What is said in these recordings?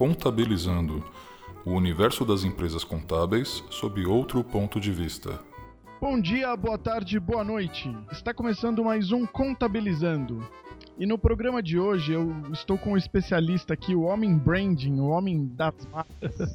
Contabilizando o universo das empresas contábeis sob outro ponto de vista. Bom dia, boa tarde, boa noite. Está começando mais um Contabilizando. E no programa de hoje eu estou com um especialista aqui, o homem branding, o homem das marcas.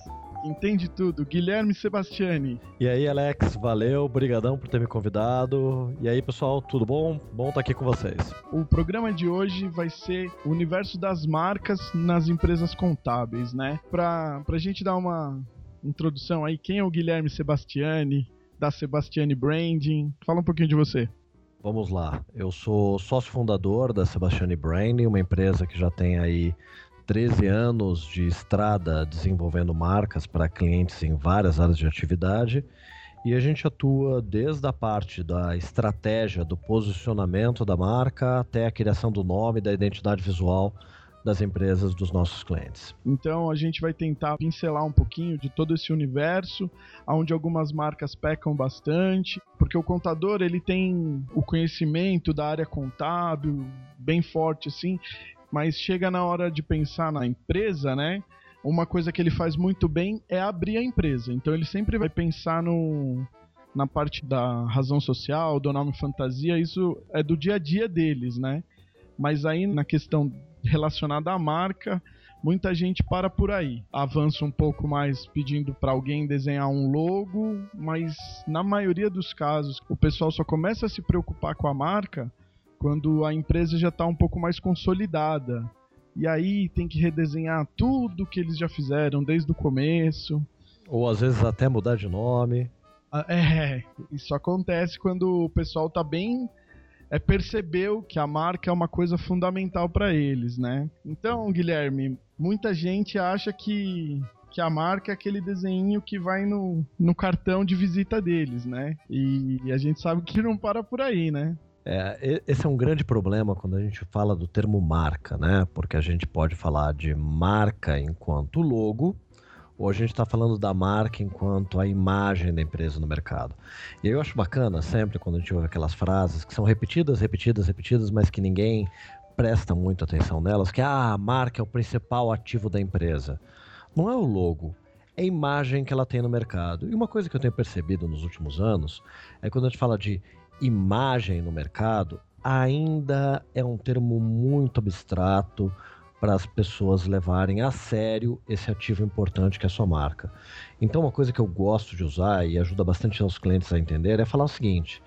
Entende tudo, Guilherme Sebastiani. E aí, Alex, valeu, brigadão por ter me convidado. E aí, pessoal, tudo bom? Bom estar aqui com vocês. O programa de hoje vai ser o universo das marcas nas empresas contábeis, né? Pra, pra gente dar uma introdução aí, quem é o Guilherme Sebastiani, da Sebastiani Branding? Fala um pouquinho de você. Vamos lá. Eu sou sócio fundador da Sebastiani Branding, uma empresa que já tem aí 13 anos de estrada desenvolvendo marcas para clientes em várias áreas de atividade. E a gente atua desde a parte da estratégia, do posicionamento da marca, até a criação do nome, da identidade visual das empresas dos nossos clientes. Então a gente vai tentar pincelar um pouquinho de todo esse universo, onde algumas marcas pecam bastante, porque o contador ele tem o conhecimento da área contábil bem forte assim, mas chega na hora de pensar na empresa, né? Uma coisa que ele faz muito bem é abrir a empresa. Então ele sempre vai pensar no, na parte da razão social, do nome fantasia, isso é do dia a dia deles, né? Mas aí na questão relacionada à marca, muita gente para por aí. Avança um pouco mais pedindo para alguém desenhar um logo, mas na maioria dos casos o pessoal só começa a se preocupar com a marca quando a empresa já está um pouco mais consolidada. E aí tem que redesenhar tudo que eles já fizeram desde o começo. Ou às vezes até mudar de nome. Ah, é, isso acontece quando o pessoal tá bem é percebeu que a marca é uma coisa fundamental para eles, né? Então, Guilherme, muita gente acha que que a marca é aquele desenho que vai no, no cartão de visita deles, né? E, e a gente sabe que não para por aí, né? É, esse é um grande problema quando a gente fala do termo marca, né? Porque a gente pode falar de marca enquanto logo, ou a gente está falando da marca enquanto a imagem da empresa no mercado. E eu acho bacana sempre quando a gente ouve aquelas frases que são repetidas, repetidas, repetidas, mas que ninguém presta muito atenção nelas, que ah, a marca é o principal ativo da empresa. Não é o logo, é a imagem que ela tem no mercado. E uma coisa que eu tenho percebido nos últimos anos é quando a gente fala de imagem no mercado ainda é um termo muito abstrato para as pessoas levarem a sério esse ativo importante que é a sua marca. Então, uma coisa que eu gosto de usar e ajuda bastante os clientes a entender é falar o seguinte: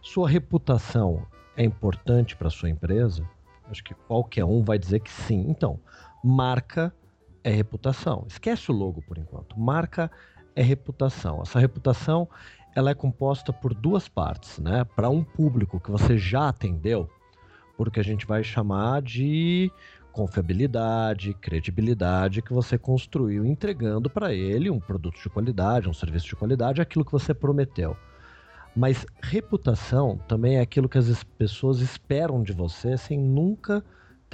sua reputação é importante para a sua empresa? Acho que qualquer um vai dizer que sim. Então, marca é reputação. Esquece o logo por enquanto. Marca é reputação. Essa reputação ela é composta por duas partes, né? Para um público que você já atendeu, porque a gente vai chamar de confiabilidade, credibilidade que você construiu entregando para ele um produto de qualidade, um serviço de qualidade, aquilo que você prometeu. Mas reputação também é aquilo que as pessoas esperam de você sem nunca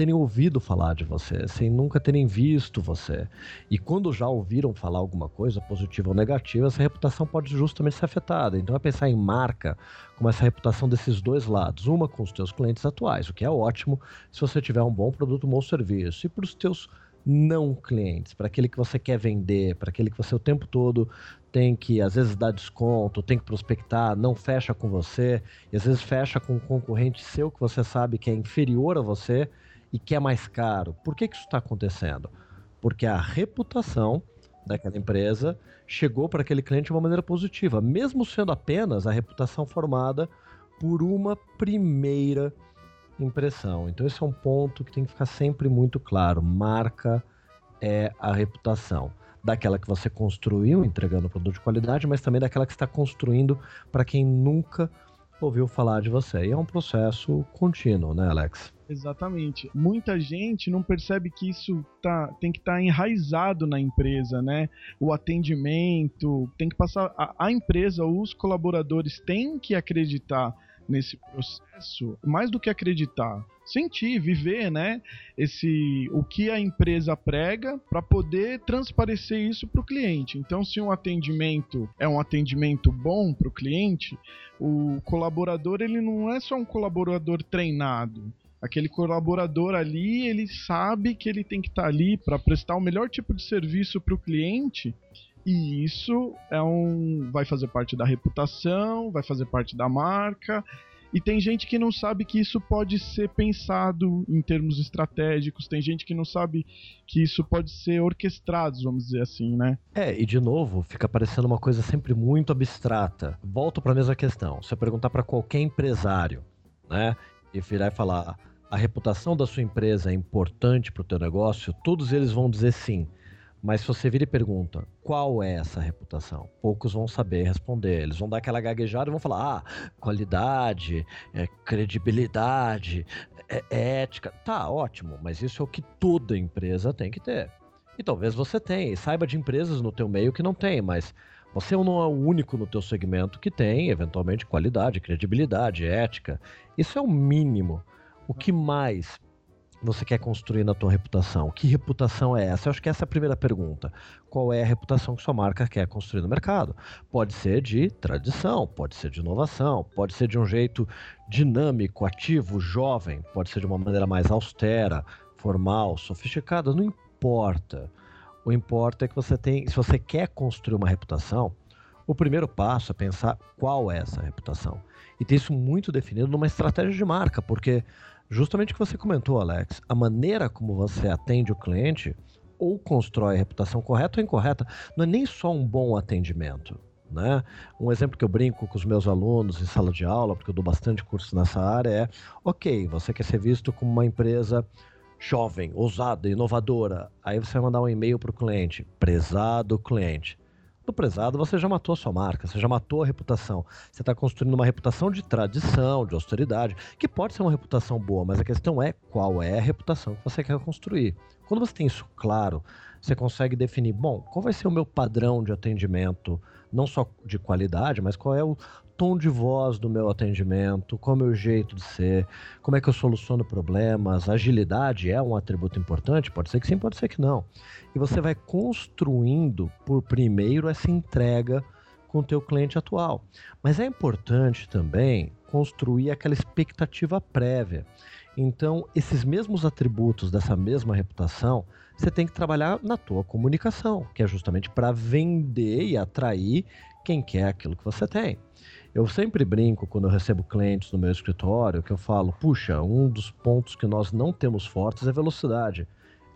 terem ouvido falar de você, sem nunca terem visto você. E quando já ouviram falar alguma coisa, positiva ou negativa, essa reputação pode justamente ser afetada. Então é pensar em marca como essa reputação desses dois lados. Uma com os teus clientes atuais, o que é ótimo se você tiver um bom produto, um bom serviço. E para os teus não clientes, para aquele que você quer vender, para aquele que você o tempo todo tem que às vezes dar desconto, tem que prospectar, não fecha com você, e às vezes fecha com um concorrente seu que você sabe que é inferior a você e que é mais caro. Por que, que isso está acontecendo? Porque a reputação daquela empresa chegou para aquele cliente de uma maneira positiva, mesmo sendo apenas a reputação formada por uma primeira impressão. Então esse é um ponto que tem que ficar sempre muito claro. Marca é a reputação daquela que você construiu entregando produto de qualidade, mas também daquela que está construindo para quem nunca ouviu falar de você. E é um processo contínuo, né, Alex? Exatamente. Muita gente não percebe que isso tá, tem que estar tá enraizado na empresa, né? O atendimento, tem que passar. A, a empresa, os colaboradores têm que acreditar nesse processo, mais do que acreditar, sentir, viver, né? Esse o que a empresa prega para poder transparecer isso para o cliente. Então, se um atendimento é um atendimento bom para o cliente, o colaborador ele não é só um colaborador treinado Aquele colaborador ali, ele sabe que ele tem que estar tá ali para prestar o melhor tipo de serviço para o cliente. E isso é um vai fazer parte da reputação, vai fazer parte da marca. E tem gente que não sabe que isso pode ser pensado em termos estratégicos, tem gente que não sabe que isso pode ser orquestrado, vamos dizer assim, né? É, e de novo, fica parecendo uma coisa sempre muito abstrata. Volto para a mesma questão. Se eu perguntar para qualquer empresário, né, e virar e falar a reputação da sua empresa é importante para o teu negócio, todos eles vão dizer sim. Mas se você vira e pergunta qual é essa reputação, poucos vão saber responder. Eles vão dar aquela gaguejada e vão falar: ah, qualidade, é, credibilidade, é, ética. Tá, ótimo, mas isso é o que toda empresa tem que ter. E talvez você tenha, e saiba de empresas no teu meio que não tem, mas você não é o único no teu segmento que tem, eventualmente, qualidade, credibilidade, ética. Isso é o mínimo. O que mais você quer construir na tua reputação? Que reputação é essa? Eu acho que essa é a primeira pergunta. Qual é a reputação que sua marca quer construir no mercado? Pode ser de tradição, pode ser de inovação, pode ser de um jeito dinâmico, ativo, jovem, pode ser de uma maneira mais austera, formal, sofisticada, não importa. O importa é que você tem, se você quer construir uma reputação, o primeiro passo é pensar qual é essa reputação. E ter isso muito definido numa estratégia de marca, porque justamente o que você comentou, Alex, a maneira como você atende o cliente ou constrói a reputação correta ou incorreta, não é nem só um bom atendimento. Né? Um exemplo que eu brinco com os meus alunos em sala de aula, porque eu dou bastante curso nessa área, é: ok, você quer ser visto como uma empresa jovem, ousada, inovadora. Aí você vai mandar um e-mail para o cliente: prezado cliente do prezado, você já matou a sua marca, você já matou a reputação. Você está construindo uma reputação de tradição, de austeridade, que pode ser uma reputação boa, mas a questão é qual é a reputação que você quer construir. Quando você tem isso claro, você consegue definir, bom, qual vai ser o meu padrão de atendimento, não só de qualidade, mas qual é o tom de voz do meu atendimento, qual é o meu jeito de ser, como é que eu soluciono problemas, agilidade é um atributo importante? Pode ser que sim, pode ser que não. E você vai construindo por primeiro essa entrega com o teu cliente atual. Mas é importante também construir aquela expectativa prévia. Então, esses mesmos atributos dessa mesma reputação, você tem que trabalhar na tua comunicação, que é justamente para vender e atrair quem quer aquilo que você tem. Eu sempre brinco quando eu recebo clientes no meu escritório que eu falo: puxa, um dos pontos que nós não temos fortes é velocidade.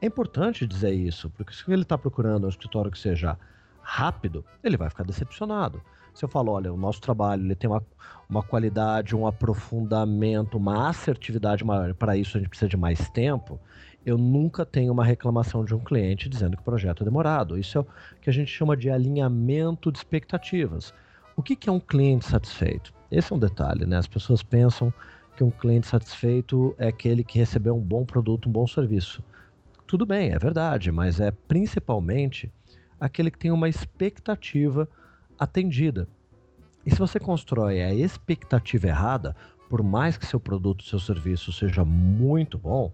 É importante dizer isso, porque se ele está procurando um escritório que seja rápido, ele vai ficar decepcionado. Se eu falo, olha, o nosso trabalho ele tem uma, uma qualidade, um aprofundamento, uma assertividade maior, para isso a gente precisa de mais tempo, eu nunca tenho uma reclamação de um cliente dizendo que o projeto é demorado. Isso é o que a gente chama de alinhamento de expectativas. O que, é um cliente satisfeito? Esse é um detalhe, né? As pessoas pensam que um cliente satisfeito é aquele que recebeu um bom produto, um bom serviço. Tudo bem, é verdade, mas é principalmente aquele que tem uma expectativa atendida. E se você constrói a expectativa errada, por mais que seu produto, seu serviço seja muito bom,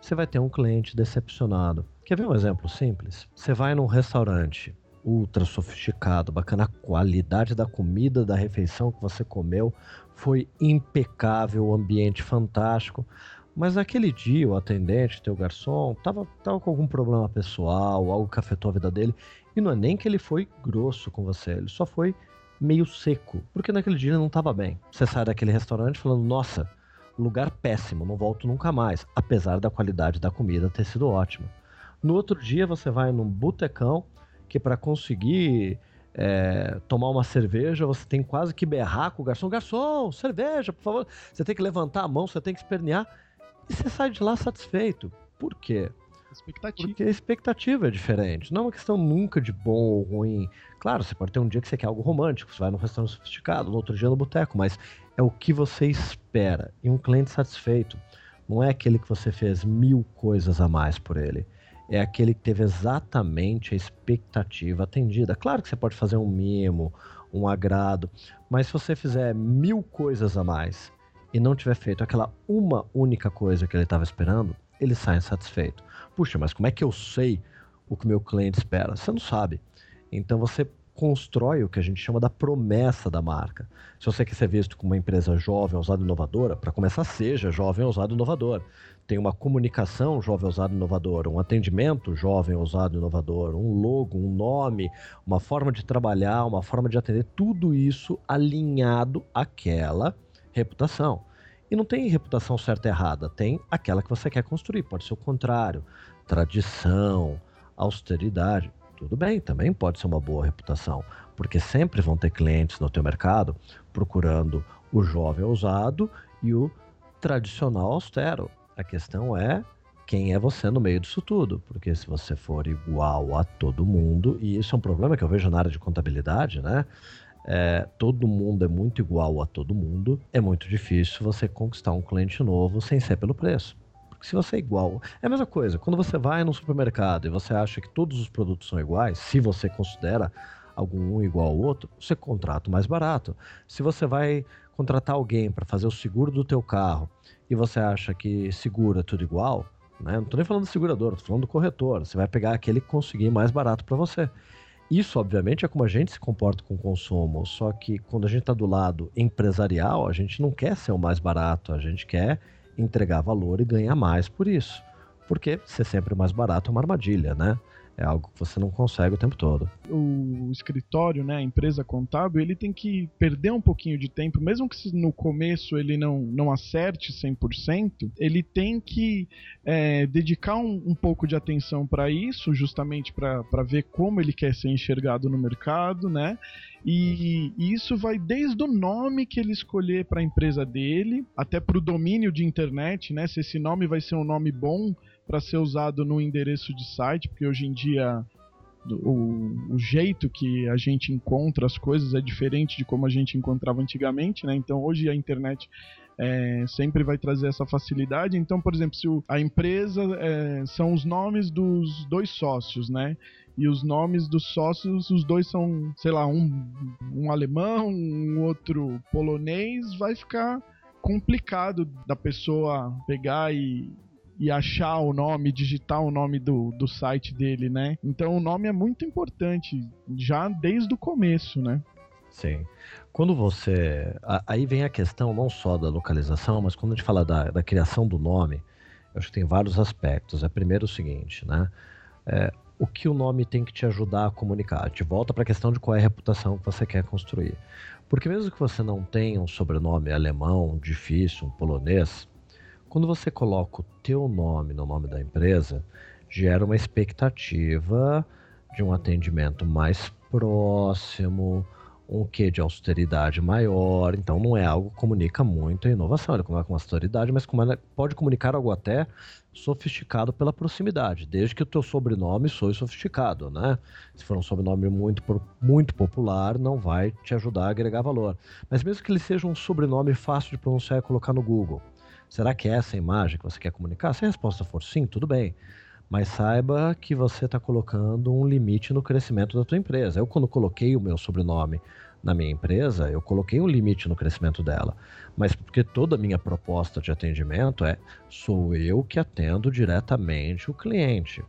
você vai ter um cliente decepcionado. Quer ver um exemplo simples? Você vai num restaurante ultra sofisticado, bacana. A qualidade da comida, da refeição que você comeu foi impecável, o ambiente fantástico. Mas naquele dia, o atendente, teu garçom, tava, tava com algum problema pessoal, algo que afetou a vida dele. E não é nem que ele foi grosso com você, ele só foi meio seco, porque naquele dia ele não estava bem. Você sai daquele restaurante falando: nossa, lugar péssimo, não volto nunca mais, apesar da qualidade da comida ter sido ótima. No outro dia você vai num botecão que para conseguir é, tomar uma cerveja, você tem quase que berrar com o garçom: garçom, cerveja, por favor. Você tem que levantar a mão, você tem que espernear. E você sai de lá satisfeito. Por quê? Expectativa. Porque a expectativa é diferente. Não é uma questão nunca de bom ou ruim. Claro, você pode ter um dia que você quer algo romântico, você vai num restaurante sofisticado, no outro dia no boteco, mas é o que você espera. E um cliente satisfeito não é aquele que você fez mil coisas a mais por ele é aquele que teve exatamente a expectativa atendida. Claro que você pode fazer um mimo, um agrado, mas se você fizer mil coisas a mais e não tiver feito aquela uma única coisa que ele estava esperando, ele sai insatisfeito. Puxa, mas como é que eu sei o que meu cliente espera? Você não sabe. Então você constrói o que a gente chama da promessa da marca. Se você quer ser visto como uma empresa jovem, ousada e inovadora, para começar, seja jovem, ousado e inovador. Tem uma comunicação jovem, ousado e inovador, um atendimento jovem, ousado e inovador, um logo, um nome, uma forma de trabalhar, uma forma de atender, tudo isso alinhado àquela reputação. E não tem reputação certa e errada, tem aquela que você quer construir. Pode ser o contrário: tradição, austeridade. Tudo bem, também pode ser uma boa reputação, porque sempre vão ter clientes no teu mercado procurando o jovem ousado e o tradicional austero. A questão é quem é você no meio disso tudo, porque se você for igual a todo mundo, e isso é um problema que eu vejo na área de contabilidade, né? é, todo mundo é muito igual a todo mundo, é muito difícil você conquistar um cliente novo sem ser pelo preço. Porque se você é igual. É a mesma coisa, quando você vai no supermercado e você acha que todos os produtos são iguais, se você considera algum um igual ao outro, você contrata o mais barato. Se você vai contratar alguém para fazer o seguro do teu carro e você acha que seguro é tudo igual, né? não estou nem falando do segurador, estou falando do corretor. Você vai pegar aquele que conseguir mais barato para você. Isso, obviamente, é como a gente se comporta com o consumo. Só que quando a gente está do lado empresarial, a gente não quer ser o mais barato, a gente quer entregar valor e ganhar mais por isso. Porque ser sempre mais barato é uma armadilha, né? É algo que você não consegue o tempo todo. O escritório, né, a empresa contábil, ele tem que perder um pouquinho de tempo, mesmo que no começo ele não, não acerte 100%, ele tem que é, dedicar um, um, pouco de atenção para isso, justamente para ver como ele quer ser enxergado no mercado, né? E, e, isso vai desde o nome que ele escolher para a empresa dele, até para o domínio de internet, né? Se esse nome vai ser um nome bom para ser usado no endereço de site, porque hoje em dia o, o, jeito que a gente encontra as coisas é diferente de como a gente encontrava antigamente, né? Então hoje a internet é, sempre vai trazer essa facilidade. Então, por exemplo, se o, a empresa é, são os nomes dos dois sócios, né? E os nomes dos sócios, os dois são, sei lá, um, um alemão, um outro polonês, vai ficar complicado da pessoa pegar e, e achar o nome, digitar o nome do, do site dele, né? Então o nome é muito importante, já desde o começo, né? Sim. Quando você. Aí vem a questão não só da localização, mas quando a gente fala da, da criação do nome, eu acho que tem vários aspectos. É primeiro o seguinte, né? É, o que o nome tem que te ajudar a comunicar? Gente volta para a questão de qual é a reputação que você quer construir. Porque mesmo que você não tenha um sobrenome alemão, difícil, um polonês, quando você coloca o teu nome no nome da empresa, gera uma expectativa de um atendimento mais próximo, um quê de austeridade maior. Então não é algo que comunica muito a inovação, ele comunica com austeridade, mas pode comunicar algo até sofisticado pela proximidade, desde que o teu sobrenome soe sofisticado, né? Se for um sobrenome muito, muito popular, não vai te ajudar a agregar valor. Mas mesmo que ele seja um sobrenome fácil de pronunciar e colocar no Google, Será que é essa imagem que você quer comunicar? Se a resposta for sim, tudo bem. Mas saiba que você está colocando um limite no crescimento da tua empresa. Eu, quando coloquei o meu sobrenome na minha empresa, eu coloquei um limite no crescimento dela. Mas porque toda a minha proposta de atendimento é sou eu que atendo diretamente o cliente.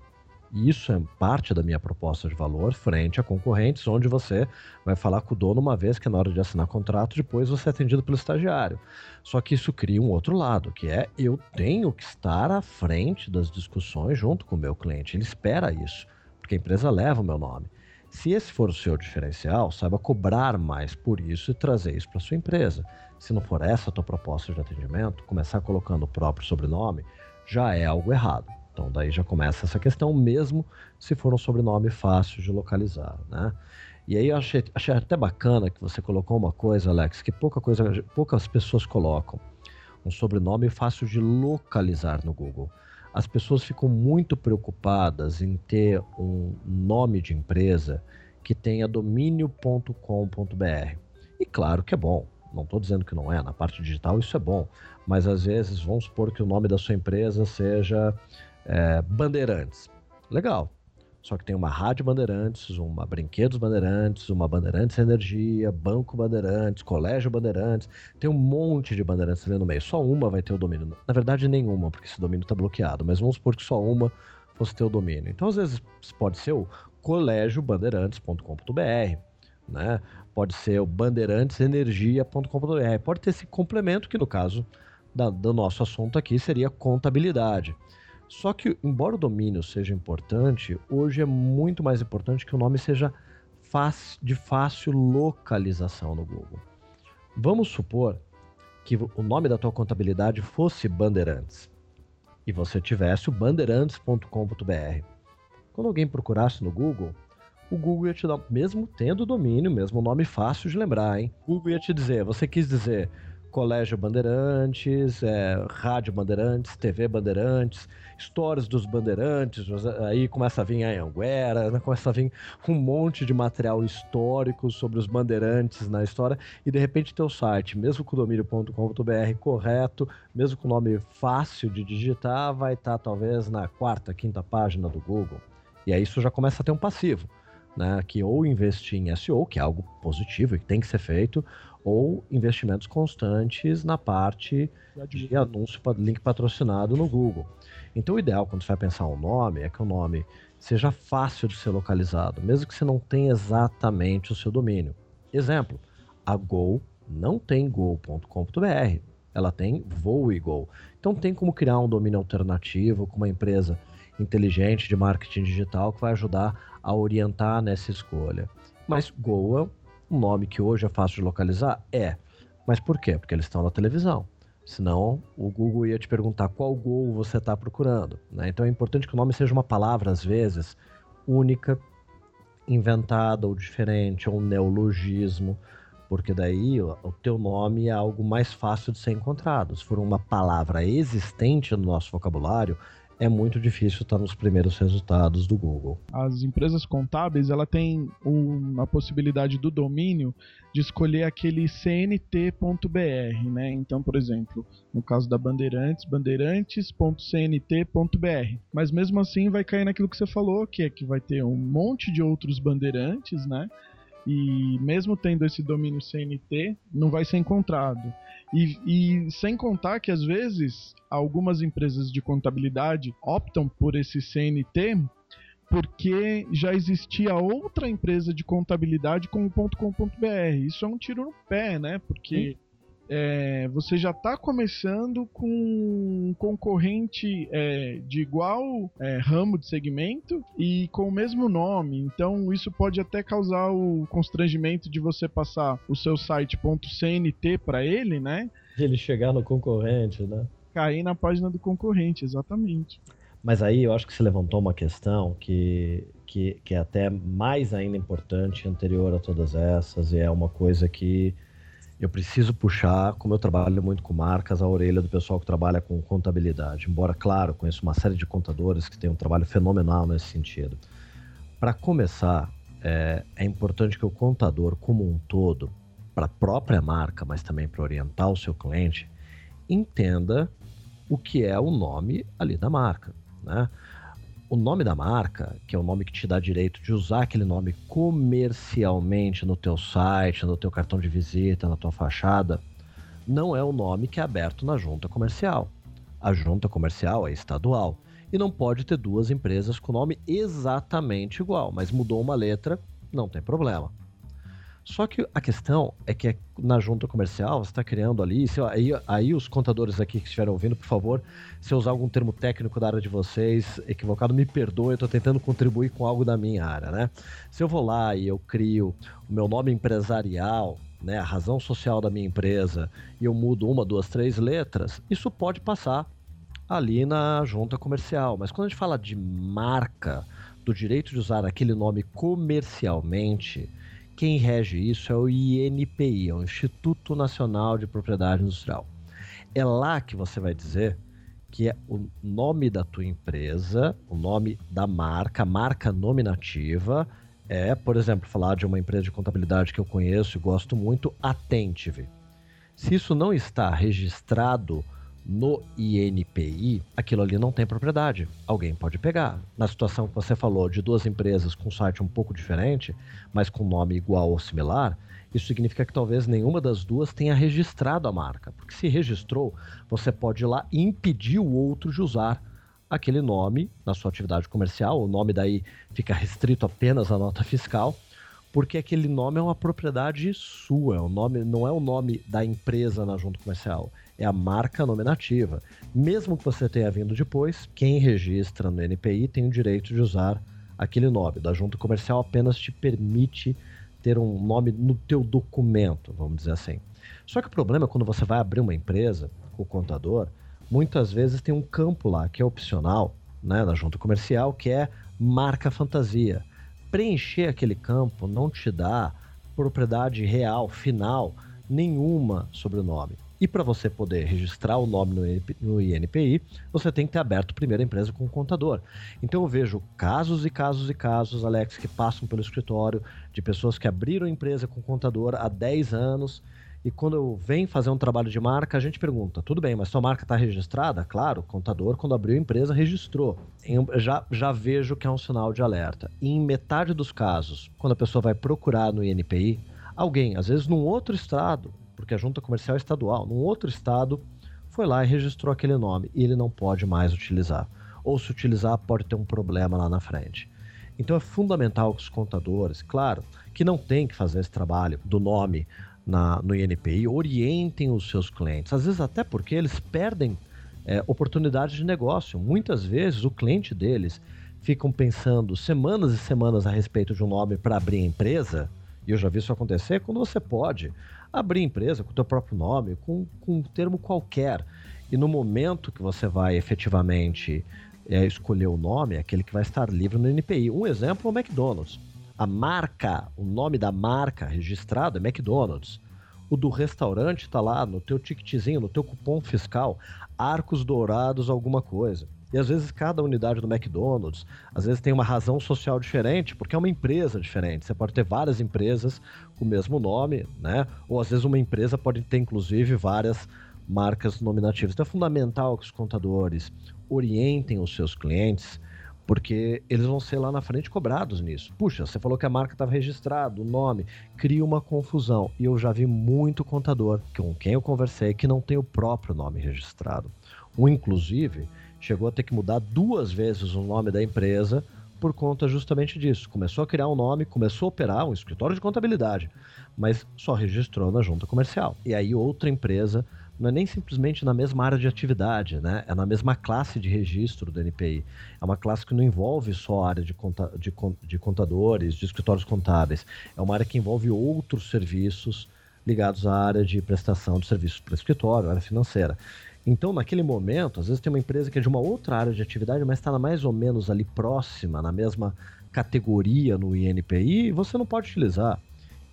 Isso é parte da minha proposta de valor frente a concorrentes, onde você vai falar com o dono uma vez que é na hora de assinar contrato, depois você é atendido pelo estagiário. Só que isso cria um outro lado, que é eu tenho que estar à frente das discussões junto com o meu cliente. Ele espera isso, porque a empresa leva o meu nome. Se esse for o seu diferencial, saiba cobrar mais por isso e trazer isso para sua empresa. Se não for essa a tua proposta de atendimento, começar colocando o próprio sobrenome já é algo errado. Então daí já começa essa questão, mesmo se for um sobrenome fácil de localizar, né? E aí eu achei, achei até bacana que você colocou uma coisa, Alex, que pouca coisa, poucas pessoas colocam. Um sobrenome fácil de localizar no Google. As pessoas ficam muito preocupadas em ter um nome de empresa que tenha domínio.com.br. E claro que é bom, não estou dizendo que não é, na parte digital isso é bom, mas às vezes vamos supor que o nome da sua empresa seja é, Bandeirantes. Legal. Só que tem uma Rádio Bandeirantes, uma Brinquedos Bandeirantes, uma Bandeirantes Energia, Banco Bandeirantes, Colégio Bandeirantes. Tem um monte de Bandeirantes ali no meio. Só uma vai ter o domínio. Na verdade, nenhuma, porque esse domínio está bloqueado. Mas vamos supor que só uma fosse ter o domínio. Então, às vezes, pode ser o colégio bandeirantes.com.br né? Pode ser o bandeirantesenergia.com.br. Pode ter esse complemento que no caso da, do nosso assunto aqui seria contabilidade. Só que, embora o domínio seja importante, hoje é muito mais importante que o nome seja de fácil localização no Google. Vamos supor que o nome da tua contabilidade fosse Bandeirantes e você tivesse o bandeirantes.com.br. Quando alguém procurasse no Google, o Google ia te dar, mesmo tendo domínio, mesmo nome fácil de lembrar, hein? O Google ia te dizer, você quis dizer Colégio Bandeirantes, é, Rádio Bandeirantes, TV Bandeirantes, histórias dos Bandeirantes, aí começa a vir a Anguera, né, começa a vir um monte de material histórico sobre os Bandeirantes na história, e de repente teu site, mesmo com o domínio.com.br correto, mesmo com o nome fácil de digitar, vai estar tá, talvez na quarta, quinta página do Google. E aí isso já começa a ter um passivo. Né, que ou investir em SEO, que é algo positivo e que tem que ser feito, ou investimentos constantes na parte de anúncio, link patrocinado no Google. Então, o ideal quando você vai pensar um nome é que o nome seja fácil de ser localizado, mesmo que você não tenha exatamente o seu domínio. Exemplo, a Gol não tem go.com.br, ela tem Voo e. Então, tem como criar um domínio alternativo com uma empresa inteligente de marketing digital que vai ajudar a orientar nessa escolha. Mas Go é um nome que hoje é fácil de localizar? É. Mas por quê? Porque eles estão na televisão. Senão, o Google ia te perguntar qual gol você está procurando. Né? Então é importante que o nome seja uma palavra, às vezes, única, inventada ou diferente, ou um neologismo, porque daí o, teu nome é algo mais fácil de ser encontrado. Se for uma palavra existente no nosso vocabulário, é muito difícil estar nos primeiros resultados do Google. As empresas contábeis ela tem uma possibilidade do domínio de escolher aquele cnt.br, né? Então, por exemplo, no caso da Bandeirantes, bandeirantes.cnt.br. Mas mesmo assim vai cair naquilo que você falou, que é que vai ter um monte de outros bandeirantes, né? E mesmo tendo esse domínio CNT, não vai ser encontrado. E, e, sem contar que às vezes algumas empresas de contabilidade optam por esse CNT porque já existia outra empresa de contabilidade com .com.br. Isso é um tiro no pé, né? Porque Sim é, você já está começando com um concorrente é, de igual é, ramo de segmento e com o mesmo nome. Então isso pode até causar o constrangimento de você passar o seu site.cnt para ele, né? Ele chegar no concorrente, né? Cair na página do concorrente, exatamente. Mas aí eu acho que você levantou uma questão que, que, que é até mais ainda importante, anterior a todas essas, e é uma coisa que eu preciso puxar, como eu trabalho muito com marcas, a orelha do pessoal que trabalha com contabilidade. Embora, claro, conheço uma série de contadores que têm um trabalho fenomenal nesse sentido. Para começar, é, é, importante que o contador, como um todo, para a própria marca, mas também para orientar o seu cliente, entenda o que é o nome ali da marca. Né? O nome da marca, que é o nome que te dá direito de usar aquele nome comercialmente no teu site, no teu cartão de visita, na tua fachada, não é o nome que é aberto na junta comercial. A junta comercial é estadual e não pode ter duas empresas com nome exatamente igual, mas mudou uma letra, não tem problema. Só que a questão é que na junta comercial você está criando ali, se, aí, aí os contadores aqui que estiveram ouvindo, por favor, se eu usar algum termo técnico da área de vocês equivocado, me perdoe, eu estou tentando contribuir com algo da minha área, né? Se eu vou lá e eu crio o meu nome empresarial, né, a razão social da minha empresa, e eu mudo uma, duas, três letras, isso pode passar ali na junta comercial. Mas quando a gente fala de marca, do direito de usar aquele nome comercialmente, quem rege isso é o INPI, é o Instituto Nacional de Propriedade Industrial. É lá que você vai dizer que é o nome da tua empresa, o nome da marca, marca nominativa, é, por exemplo, falar de uma empresa de contabilidade que eu conheço e gosto muito, Attentive. Se isso não está registrado no INPI, aquilo ali não tem propriedade. Alguém pode pegar. Na situação que você falou de duas empresas com site um pouco diferente, mas com nome igual ou similar, isso significa que talvez nenhuma das duas tenha registrado a marca. Porque se registrou, você pode ir lá e impedir o outro de usar aquele nome na sua atividade comercial. O nome daí fica restrito apenas à nota fiscal. Porque aquele nome é uma propriedade sua, é um nome, não é o nome da empresa na junta comercial, é a marca nominativa. Mesmo que você tenha vindo depois, quem registra no NPI tem o direito de usar aquele nome. Da junta comercial apenas te permite ter um nome no teu documento, vamos dizer assim. Só que o problema é quando você vai abrir uma empresa, o contador, muitas vezes tem um campo lá que é opcional, né, na junta comercial, que é marca fantasia preencher aquele campo não te dá propriedade real, final, nenhuma sobre o nome. E para você poder registrar o nome no INPI, você tem que ter aberto primeiro a empresa com o contador. Então eu vejo casos e casos e casos, Alex, que passam pelo escritório de pessoas que abriram empresa com contador há 10 anos e quando vem fazer um trabalho de marca, a gente pergunta: tudo bem, mas sua marca está registrada? Claro, o contador, quando abriu a empresa, registrou. já, já vejo que é um sinal de alerta. E em metade dos casos, quando a pessoa vai procurar no INPI, alguém, às vezes num outro estado, porque a junta comercial é estadual, num outro estado, foi lá e registrou aquele nome e ele não pode mais utilizar. Ou se utilizar, pode ter um problema lá na frente. Então é fundamental que os contadores, claro, que não tem que fazer esse trabalho do nome na, no INPI orientem os seus clientes, às vezes até porque eles perdem é, oportunidades de negócio. Muitas vezes o cliente deles ficam pensando semanas e semanas a respeito de um nome para abrir empresa, e eu já vi isso acontecer, quando você pode abrir empresa com o teu próprio nome, com, com um termo qualquer. E no momento que você vai efetivamente é, escolher o nome, é aquele que vai estar livre no NPI. Um exemplo é o McDonald's. A marca, o nome da marca registrado é McDonald's. O do restaurante está lá no teu ticketzinho, no teu cupom fiscal, Arcos Dourados alguma coisa. E às vezes cada unidade do McDonald's, às vezes tem uma razão social diferente, porque é uma empresa diferente. Você pode ter várias empresas com o mesmo nome, né? Ou às vezes uma empresa pode ter inclusive várias marcas nominativas. Então é fundamental que os contadores orientem os seus clientes porque eles vão ser lá na frente cobrados nisso. Puxa, você falou que a marca estava registrada, o nome, cria uma confusão. E eu já vi muito contador com quem eu conversei que não tem o próprio nome registrado. Um, inclusive, chegou a ter que mudar duas vezes o nome da empresa por conta justamente disso. Começou a criar um nome, começou a operar um escritório de contabilidade, mas só registrou na junta comercial. E aí outra empresa não é nem simplesmente na mesma área de atividade, né? É na mesma classe de registro do NPI. É uma classe que não envolve só a área de, conta, de, de contadores, de escritórios contábeis. É uma área que envolve outros serviços ligados à área de prestação de serviços para escritório, área financeira. Então, naquele momento, às vezes tem uma empresa que é de uma outra área de atividade, mas está mais ou menos ali próxima, na mesma categoria no INPI, e você não pode utilizar.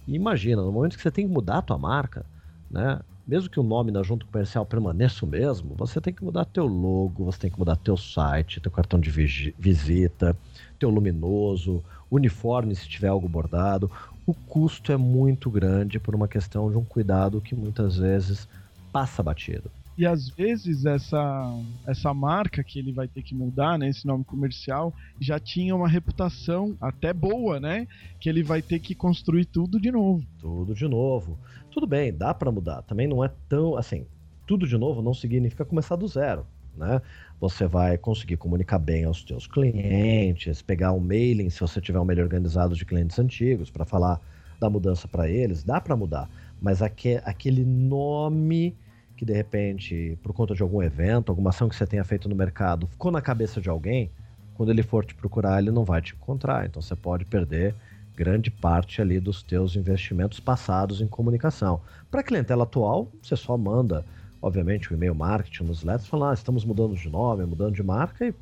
E imagina, no momento que você tem que mudar a tua marca, né? Mesmo que o nome da junta comercial permaneça o mesmo, você tem que mudar teu logo, você tem que mudar teu site, teu cartão de visita, teu luminoso, uniforme se tiver algo bordado. O custo é muito grande por uma questão de um cuidado que muitas vezes passa batido. E às vezes essa, essa marca que ele vai ter que mudar, né, esse nome comercial, já tinha uma reputação até boa, né? Que ele vai ter que construir tudo de novo. Tudo de novo. Tudo bem, dá para mudar. Também não é tão assim. Tudo de novo não significa começar do zero. Né? Você vai conseguir comunicar bem aos seus clientes, pegar um mailing se você tiver um meio organizado de clientes antigos para falar da mudança para eles, dá para mudar. Mas aquele nome que de repente, por conta de algum evento, alguma ação que você tenha feito no mercado, ficou na cabeça de alguém, quando ele for te procurar, ele não vai te encontrar. Então você pode perder grande parte ali dos teus investimentos passados em comunicação. Para a clientela atual, você só manda, obviamente, o e-mail marketing, nos newsletters, falar, ah, estamos mudando de nome, mudando de marca e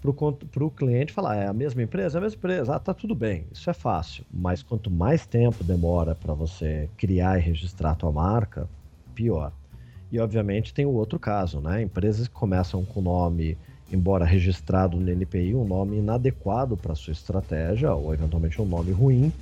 para o cliente falar, é a mesma empresa? É a mesma empresa. Ah, tá tudo bem, isso é fácil. Mas quanto mais tempo demora para você criar e registrar a tua marca, pior. E obviamente tem o outro caso, né? Empresas que começam com nome, embora registrado no NPI, um nome inadequado para sua estratégia, ou eventualmente um nome ruim,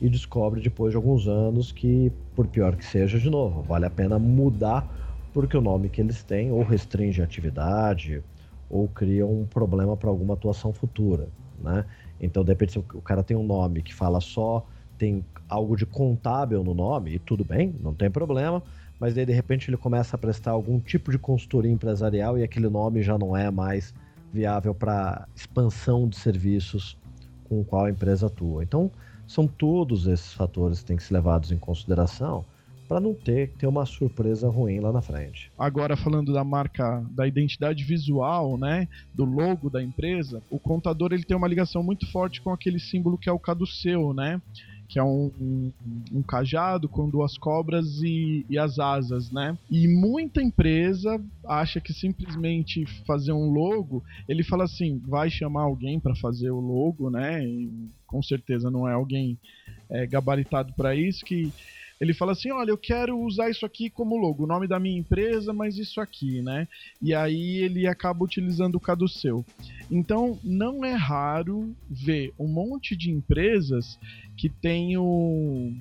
e descobre depois de alguns anos que, por pior que seja, de novo, vale a pena mudar porque o nome que eles têm ou restringe a atividade ou cria um problema para alguma atuação futura, né? Então, de repente, se o cara tem um nome que fala só, tem algo de contábil no nome, e tudo bem, não tem problema, mas daí de repente ele começa a prestar algum tipo de consultoria empresarial e aquele nome já não é mais viável para expansão de serviços com o qual a empresa atua. Então, São todos esses fatores que têm que ser levados em consideração para não ter ter uma surpresa ruim lá na frente. Agora falando da marca, da identidade visual, né, do logo da empresa, o contador ele tem uma ligação muito forte com aquele símbolo que é o caduceu, né? Que é um, um, um, cajado com duas cobras e, e, as asas, né? E muita empresa acha que simplesmente fazer um logo, ele fala assim, vai chamar alguém para fazer o logo, né? E com certeza não é alguém é, gabaritado para isso que ele fala assim: olha, eu quero usar isso aqui como logo, o nome da minha empresa, mas isso aqui, né? E aí ele acaba utilizando o caduceu. Então, não é raro ver um monte de empresas que tem o,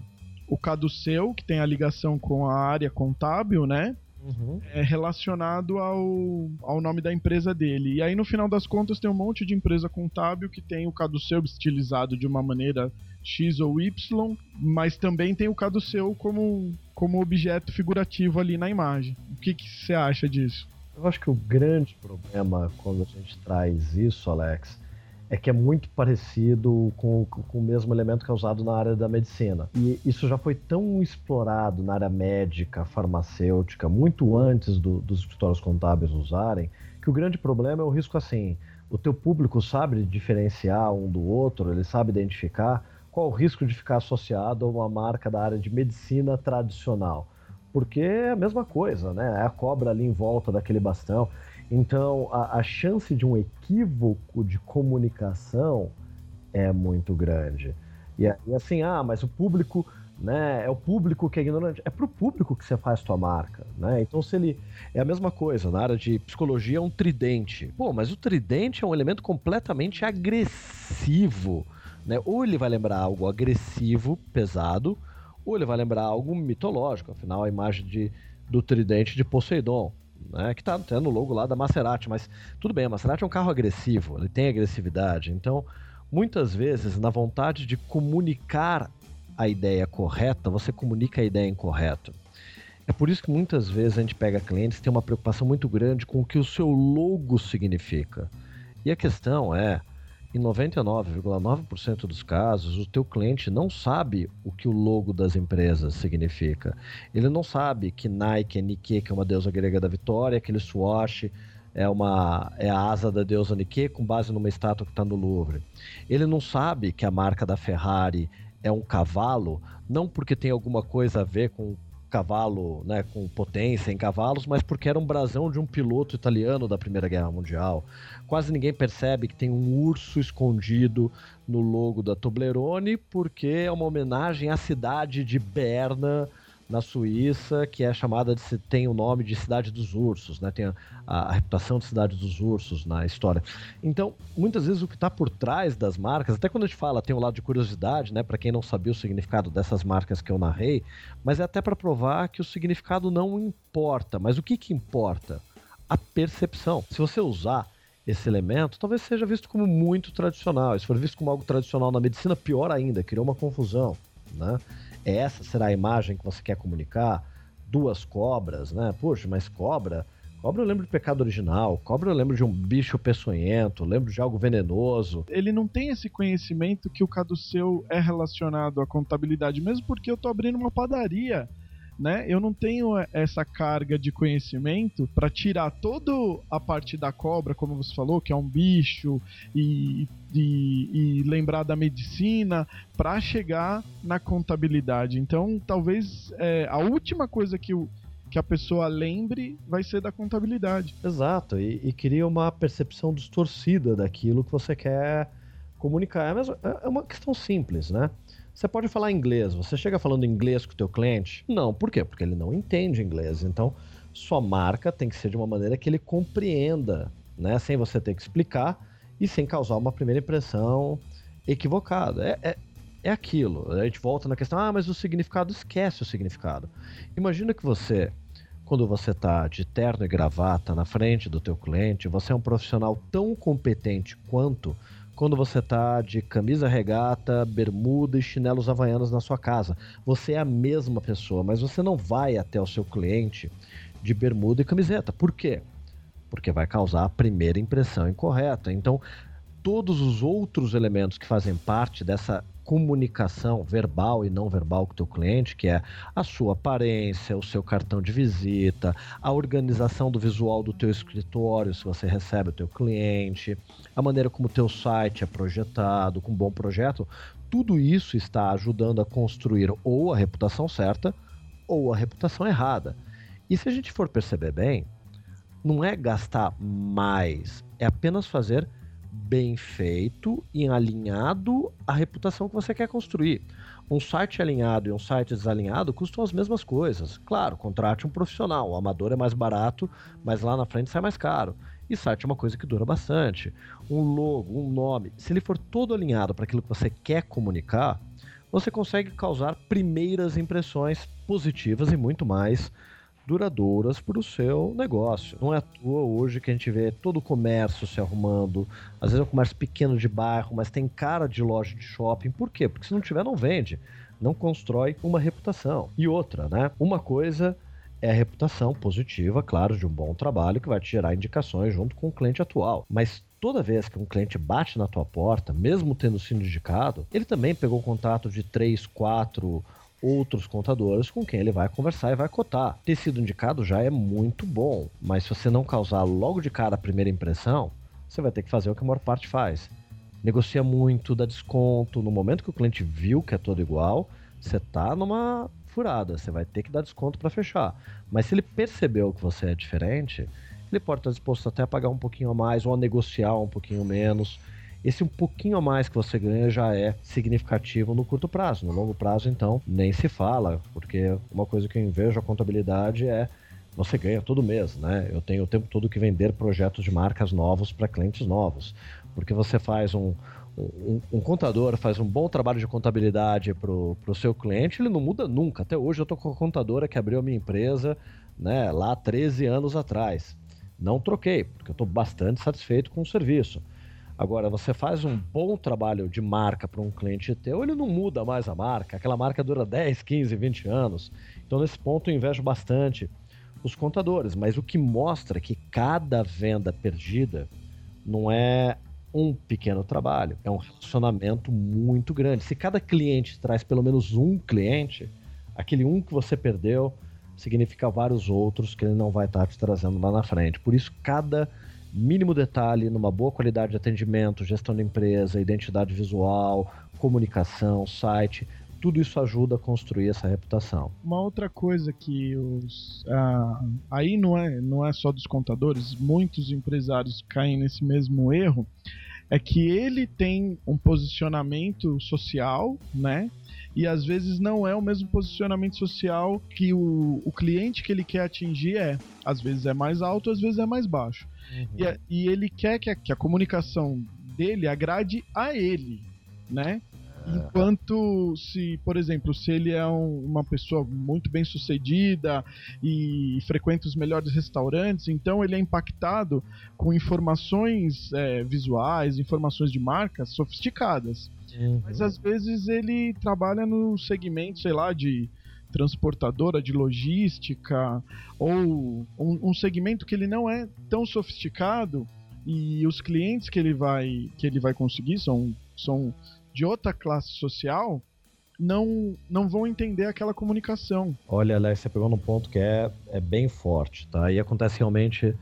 o caduceu, que tem a ligação com a área contábil, né? Uhum. É relacionado ao, ao nome da empresa dele. E aí, no final das contas, tem um monte de empresa contábil que tem o caduceu estilizado de uma maneira X ou Y, mas também tem o caduceu como, como objeto figurativo ali na imagem. O que você acha disso? Eu acho que o grande problema quando a gente traz isso, Alex, é que é muito parecido com, com, o mesmo elemento que é usado na área da medicina. E isso já foi tão explorado na área médica, farmacêutica, muito antes do, dos escritórios contábeis usarem, que o grande problema é o risco assim. O teu público sabe diferenciar um do outro, ele sabe identificar, qual o risco de ficar associado a uma marca da área de medicina tradicional? Porque é a mesma coisa, né? É a cobra ali em volta daquele bastão. Então, a, a chance de um equívoco de comunicação é muito grande. E, e assim, ah, mas o público né? É o público que é ignorante. É pro público que você faz tua marca, né? Então se ele é a mesma coisa na área de psicologia é um tridente. Pô, mas o tridente é um elemento completamente agressivo né? Ou ele vai lembrar algo agressivo, pesado, ou ele vai lembrar algo mitológico, afinal a imagem de, do tridente de Poseidon, né? que está até no logo lá da Maserati, mas tudo bem, a Maserati é um carro agressivo, ele tem agressividade, então muitas vezes na vontade de comunicar a ideia correta, você comunica a ideia incorreta. É por isso que muitas vezes a gente pega clientes tem uma preocupação muito grande com o que o seu logo significa. E a questão é, em 99,9% dos casos, o teu cliente não sabe o que o logo das empresas significa. Ele não sabe que Nike é Nike, que é uma deusa grega da vitória, aquele Swatch é, uma, é a asa da deusa Nike com base numa estátua que está no Louvre. Ele não sabe que a marca da Ferrari é um cavalo, não porque tem alguma coisa a ver com cavalo, né, com potência em cavalos, mas porque era um brasão de um piloto italiano da Primeira Guerra Mundial. Quase ninguém percebe que tem um urso escondido no logo da Toblerone, porque é uma homenagem à cidade de Berna, na Suíça, que é chamada de tem o nome de Cidade dos Ursos, né? Tem a, a, a reputação de Cidade dos Ursos na história. Então, muitas vezes o que está por trás das marcas, até quando a gente fala, tem um lado de curiosidade, né? Para quem não sabia o significado dessas marcas que eu narrei, mas é até para provar que o significado não importa. Mas o que que importa? A percepção. Se você usar esse elemento, talvez seja visto como muito tradicional. Se for visto como algo tradicional na medicina, pior ainda, criou uma confusão, né? Essa será a imagem que você quer comunicar? Duas cobras, né? Poxa, mas cobra. Cobra eu lembro de pecado original, cobra eu lembro de um bicho peçonhento, lembro de algo venenoso. Ele não tem esse conhecimento que o caduceu é relacionado à contabilidade, mesmo porque eu tô abrindo uma padaria né? Eu não tenho essa carga de conhecimento para tirar toda a parte da cobra, como você falou, que é um bicho, e, e, e lembrar da medicina, para chegar na contabilidade. Então, talvez é, a última coisa que o que a pessoa lembre vai ser da contabilidade. Exato, e, e cria uma percepção distorcida daquilo que você quer comunicar. É, mesmo, é uma questão simples, né? Você pode falar inglês. Você chega falando inglês com o teu cliente? Não, por quê? Porque ele não entende inglês. Então, sua marca tem que ser de uma maneira que ele compreenda, né? Sem você ter que explicar e sem causar uma primeira impressão equivocada. É, é, é aquilo. A gente volta na questão, ah, mas o significado, esquece o significado. Imagina que você, quando você está de terno e gravata na frente do teu cliente, você é um profissional tão competente quanto quando você tá de camisa regata, bermuda e chinelos havaianos na sua casa. Você é a mesma pessoa, mas você não vai até o seu cliente de bermuda e camiseta. Por quê? Porque vai causar a primeira impressão incorreta. Então, todos os outros elementos que fazem parte dessa comunicação verbal e não verbal com o teu cliente, que é a sua aparência, o seu cartão de visita, a organização do visual do teu escritório, se você recebe o teu cliente, a maneira como o teu site é projetado, com um bom projeto, tudo isso está ajudando a construir ou a reputação certa ou a reputação errada. E se a gente for perceber bem, não é gastar mais, é apenas fazer bem feito e alinhado à reputação que você quer construir. Um site alinhado e um site desalinhado custam as mesmas coisas. Claro, contrate um profissional. O amador é mais barato, mas lá na frente sai mais caro. E site é uma coisa que dura bastante. Um logo, um nome, se ele for todo alinhado para aquilo que você quer comunicar, você consegue causar primeiras impressões positivas e muito mais duradouras para o seu negócio. Não é à toa hoje que a gente vê todo o comércio se arrumando, às vezes é um comércio pequeno de bairro, mas tem cara de loja de shopping. Por quê? Porque se não tiver, não vende. Não constrói uma reputação. E outra, né? Uma coisa é a reputação positiva, claro, de um bom trabalho que vai te gerar indicações junto com o cliente atual. Mas toda vez que um cliente bate na tua porta, mesmo tendo sido indicado, ele também pegou contato de três, quatro outros contadores com quem ele vai conversar e vai cotar. Ter sido indicado já é muito bom, mas se você não causar logo de cara a primeira impressão, você vai ter que fazer o que a maior parte faz. Negocia muito, dá desconto. No momento que o cliente viu que é todo igual, você tá numa furada, você vai ter que dar desconto para fechar. Mas se ele percebeu que você é diferente, ele pode estar disposto até a pagar um pouquinho a mais ou a negociar um pouquinho menos. Esse um pouquinho a mais que você ganha já é significativo no curto prazo. No longo prazo, então, nem se fala, porque uma coisa que eu invejo a contabilidade é você ganha todo mês, né? Eu tenho o tempo todo que vender projetos de marcas novos para clientes novos, porque você faz um, um, um, contador faz um bom trabalho de contabilidade para o seu cliente, ele não muda nunca. Até hoje eu estou com a contadora que abriu a minha empresa né, lá 13 anos atrás. Não troquei, porque eu estou bastante satisfeito com o serviço. Agora, você faz um bom trabalho de marca para um cliente teu, ele não muda mais a marca. Aquela marca dura 10, 15, 20 anos. Então, nesse ponto, eu invejo bastante os contadores. Mas o que mostra que cada venda perdida não é um pequeno trabalho, é um relacionamento muito grande. Se cada cliente traz pelo menos um cliente, aquele um que você perdeu significa vários outros que ele não vai estar te trazendo lá na frente. Por isso, cada mínimo detalhe numa boa qualidade de atendimento, gestão da empresa, identidade visual, comunicação, site, tudo isso ajuda a construir essa reputação. Uma outra coisa que os ah, aí não é não é só dos contadores, muitos empresários caem nesse mesmo erro, é que ele tem um posicionamento social, né? E às vezes não é o mesmo posicionamento social que o, o cliente que ele quer atingir é. Às vezes é mais alto, às vezes é mais baixo. Uhum. E, e, ele quer que a, que a comunicação dele agrade a ele, né? Enquanto se, por exemplo, se ele é um, uma pessoa muito bem sucedida e frequenta os melhores restaurantes, então ele é impactado com informações é, visuais, informações de marcas sofisticadas. Uhum. Mas às vezes ele trabalha no segmento, sei lá, de transportadora de logística ou um, um, segmento que ele não é tão sofisticado e os clientes que ele vai que ele vai conseguir são, são de outra classe social não não vão entender aquela comunicação. Olha, Alex, você pegou num ponto que é, é bem forte, tá? E acontece realmente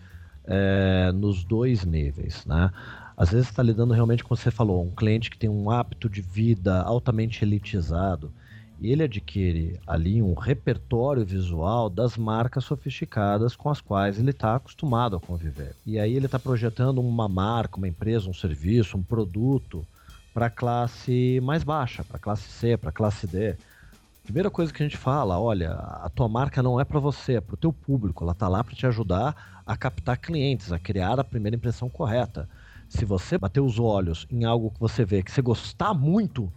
é, nos dois níveis, né? Às vezes está lidando realmente com você falou, um cliente que tem um hábito de vida altamente elitizado, e ele adquire ali um repertório visual das marcas sofisticadas com as quais ele está acostumado a conviver. E aí ele está projetando uma marca, uma empresa, um serviço, um produto para a classe mais baixa, para a classe C, para a classe D. Primeira coisa que a gente fala, olha, a tua marca não é para você, é para o teu público. Ela está lá para te ajudar a captar clientes, a criar a primeira impressão correta. Se você bater os olhos em algo que você vê que você gostar muito,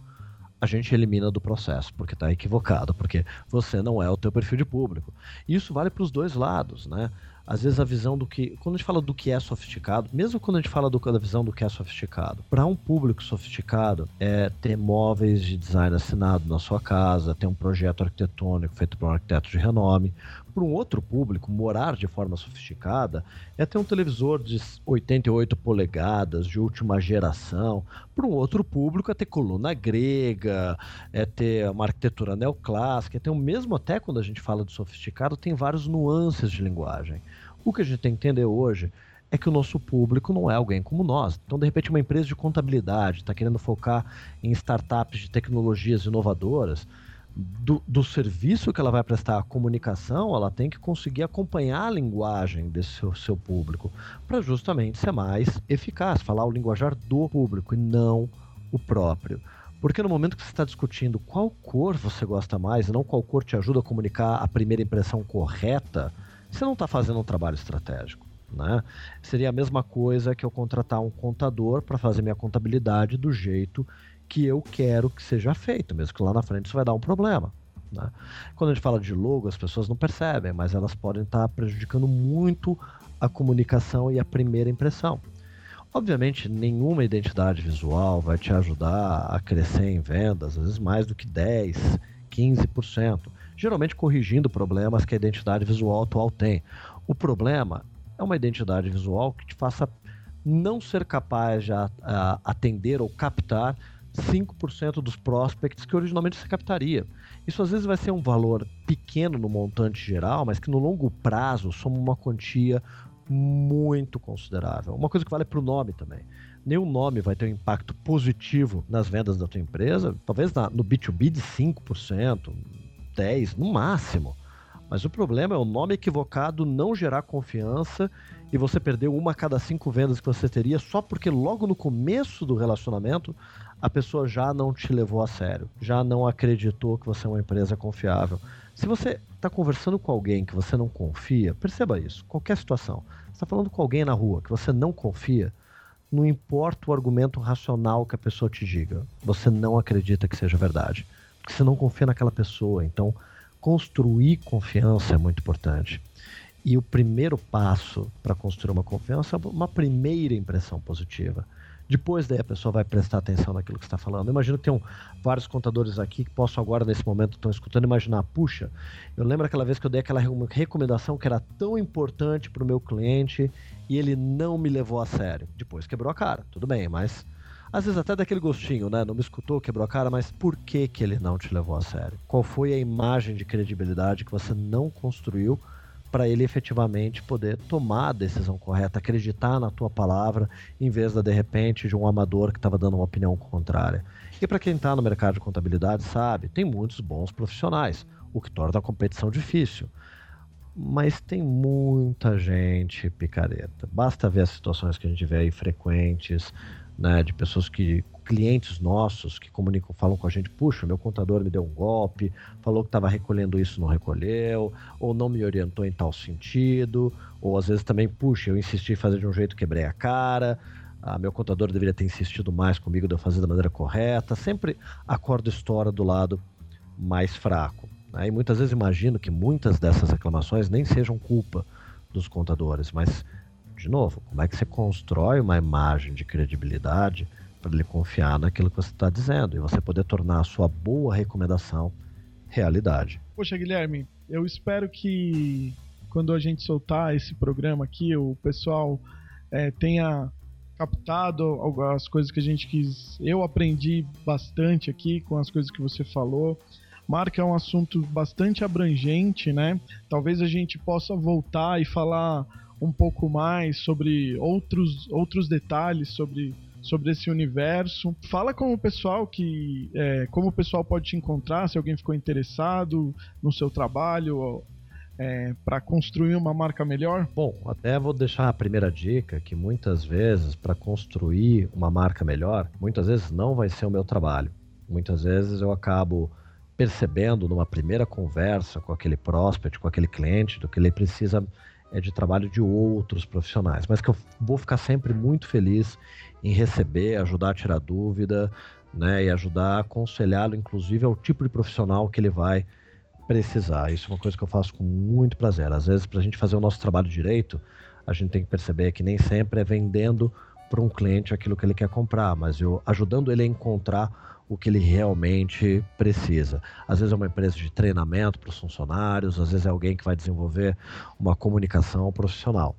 a gente elimina do processo, porque está equivocado, porque você não é o teu perfil de público. Isso vale para os dois lados, né? Às vezes a visão do que, quando a gente fala do que é sofisticado, mesmo quando a gente fala do, da visão do que é sofisticado, para um público sofisticado é ter móveis de design assinado na sua casa, ter um projeto arquitetônico feito por um arquiteto de renome. para um outro público, morar de forma sofisticada é ter um televisor de 88 polegadas, de última geração. Para um outro público é ter coluna grega, é ter uma arquitetura neoclássica. Então, mesmo até quando a gente fala de sofisticado, tem várias nuances de linguagem. O que a gente tem que entender hoje é que o nosso público não é alguém como nós. Então, de repente, uma empresa de contabilidade está querendo focar em startups de tecnologias inovadoras do, do, serviço que ela vai prestar à comunicação, ela tem que conseguir acompanhar a linguagem desse seu, seu público para justamente ser mais eficaz, falar o linguajar do público e não o próprio. Porque no momento que você está discutindo qual cor você gosta mais e não qual cor te ajuda a comunicar a primeira impressão correta, você não está fazendo um trabalho estratégico. Né? Seria a mesma coisa que eu contratar um contador para fazer minha contabilidade do jeito que eu quero que seja feito, mesmo que lá na frente isso vai dar um problema. Né? Quando a gente fala de logo, as pessoas não percebem, mas elas podem estar prejudicando muito a comunicação e a primeira impressão. Obviamente, nenhuma identidade visual vai te ajudar a crescer em vendas, às vezes mais do que 10, 15%, geralmente corrigindo problemas que a identidade visual atual tem. O problema é uma identidade visual que te faça não ser capaz de atender ou captar 5% dos prospects que originalmente você captaria. Isso às vezes vai ser um valor pequeno no montante geral, mas que no longo prazo soma uma quantia muito considerável. Uma coisa que vale para o nome também. Nenhum nome vai ter um impacto positivo nas vendas da tua empresa, talvez na, no B2B de 5%, 10% no máximo. Mas o problema é o nome equivocado não gerar confiança e você perder uma a cada cinco vendas que você teria só porque logo no começo do relacionamento a pessoa já não te levou a sério, já não acreditou que você é uma empresa confiável. Se você está conversando com alguém que você não confia, perceba isso, qualquer situação. Você está falando com alguém na rua que você não confia, não importa o argumento racional que a pessoa te diga, você não acredita que seja verdade. Porque você não confia naquela pessoa. Então, construir confiança é muito importante. E o primeiro passo para construir uma confiança é uma primeira impressão positiva. Depois daí a pessoa vai prestar atenção naquilo que está falando. Eu imagino que tem vários contadores aqui que possam agora, nesse momento, estão escutando, imaginar, puxa, eu lembro aquela vez que eu dei aquela recomendação que era tão importante para o meu cliente e ele não me levou a sério. Depois quebrou a cara, tudo bem, mas às vezes até daquele gostinho, né? Não me escutou, quebrou a cara, mas por que, que ele não te levou a sério? Qual foi a imagem de credibilidade que você não construiu para ele efetivamente poder tomar a decisão correta, acreditar na tua palavra, em vez de, de repente, de um amador que estava dando uma opinião contrária. E para quem está no mercado de contabilidade, sabe, tem muitos bons profissionais, o que torna a competição difícil. Mas tem muita gente picareta. Basta ver as situações que a gente vê aí frequentes, né, de pessoas que clientes nossos que comunicam, falam com a gente, puxa, meu contador me deu um golpe, falou que estava recolhendo isso, não recolheu, ou não me orientou em tal sentido, ou às vezes também, puxa, eu insisti em fazer de um jeito, quebrei a cara, ah, meu contador deveria ter insistido mais comigo de eu fazer da maneira correta, sempre a corda estoura do lado mais fraco. Né? E muitas vezes imagino que muitas dessas reclamações nem sejam culpa dos contadores, mas, de novo, como é que você constrói uma imagem de credibilidade para ele confiar naquilo que você está dizendo e você poder tornar a sua boa recomendação realidade. Poxa, Guilherme, eu espero que quando a gente soltar esse programa aqui, o pessoal é, tenha captado algumas coisas que a gente quis. Eu aprendi bastante aqui com as coisas que você falou. Marca é um assunto bastante abrangente, né? Talvez a gente possa voltar e falar um pouco mais sobre outros, outros detalhes sobre sobre esse universo. Fala com o pessoal que. É, como o pessoal pode te encontrar, se alguém ficou interessado no seu trabalho. É, para construir uma marca melhor? Bom, até vou deixar a primeira dica que muitas vezes para construir uma marca melhor, muitas vezes não vai ser o meu trabalho. Muitas vezes eu acabo percebendo numa primeira conversa com aquele prospect, com aquele cliente, do que ele precisa é de trabalho de outros profissionais, mas que eu vou ficar sempre muito feliz em receber, ajudar a tirar dúvida, né, e ajudar a aconselhá-lo, inclusive, ao tipo de profissional que ele vai precisar. Isso é uma coisa que eu faço com muito prazer. Às vezes, para a gente fazer o nosso trabalho direito, a gente tem que perceber que nem sempre é vendendo para um cliente aquilo que ele quer comprar, mas eu ajudando ele a encontrar o que ele realmente precisa. Às vezes é uma empresa de treinamento para os funcionários, às vezes é alguém que vai desenvolver uma comunicação profissional.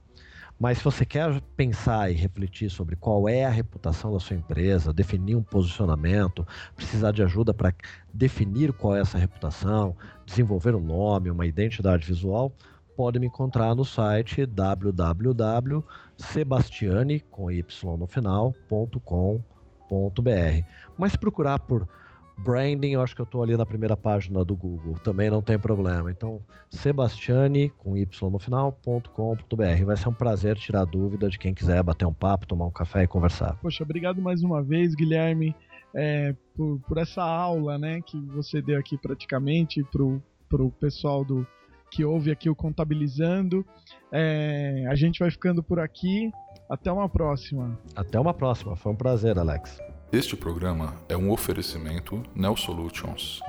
Mas se você quer pensar e refletir sobre qual é a reputação da sua empresa, definir um posicionamento, precisar de ajuda para definir qual é essa reputação, desenvolver um nome, uma identidade visual, pode me encontrar no site www.sebastiane com y no final.com.br. Mas procurar por Branding, eu acho que eu estou ali na primeira página do Google, também não tem problema. Então, Sebastiane, com Y no final.com.br. Vai ser um prazer tirar dúvida de quem quiser bater um papo, tomar um café e conversar. Poxa, obrigado mais uma vez, Guilherme, é, por, por essa aula né, que você deu aqui praticamente para o pessoal do que ouve aqui o Contabilizando. É, a gente vai ficando por aqui. Até uma próxima. Até uma próxima. Foi um prazer, Alex. Este programa é um oferecimento Nel Solutions.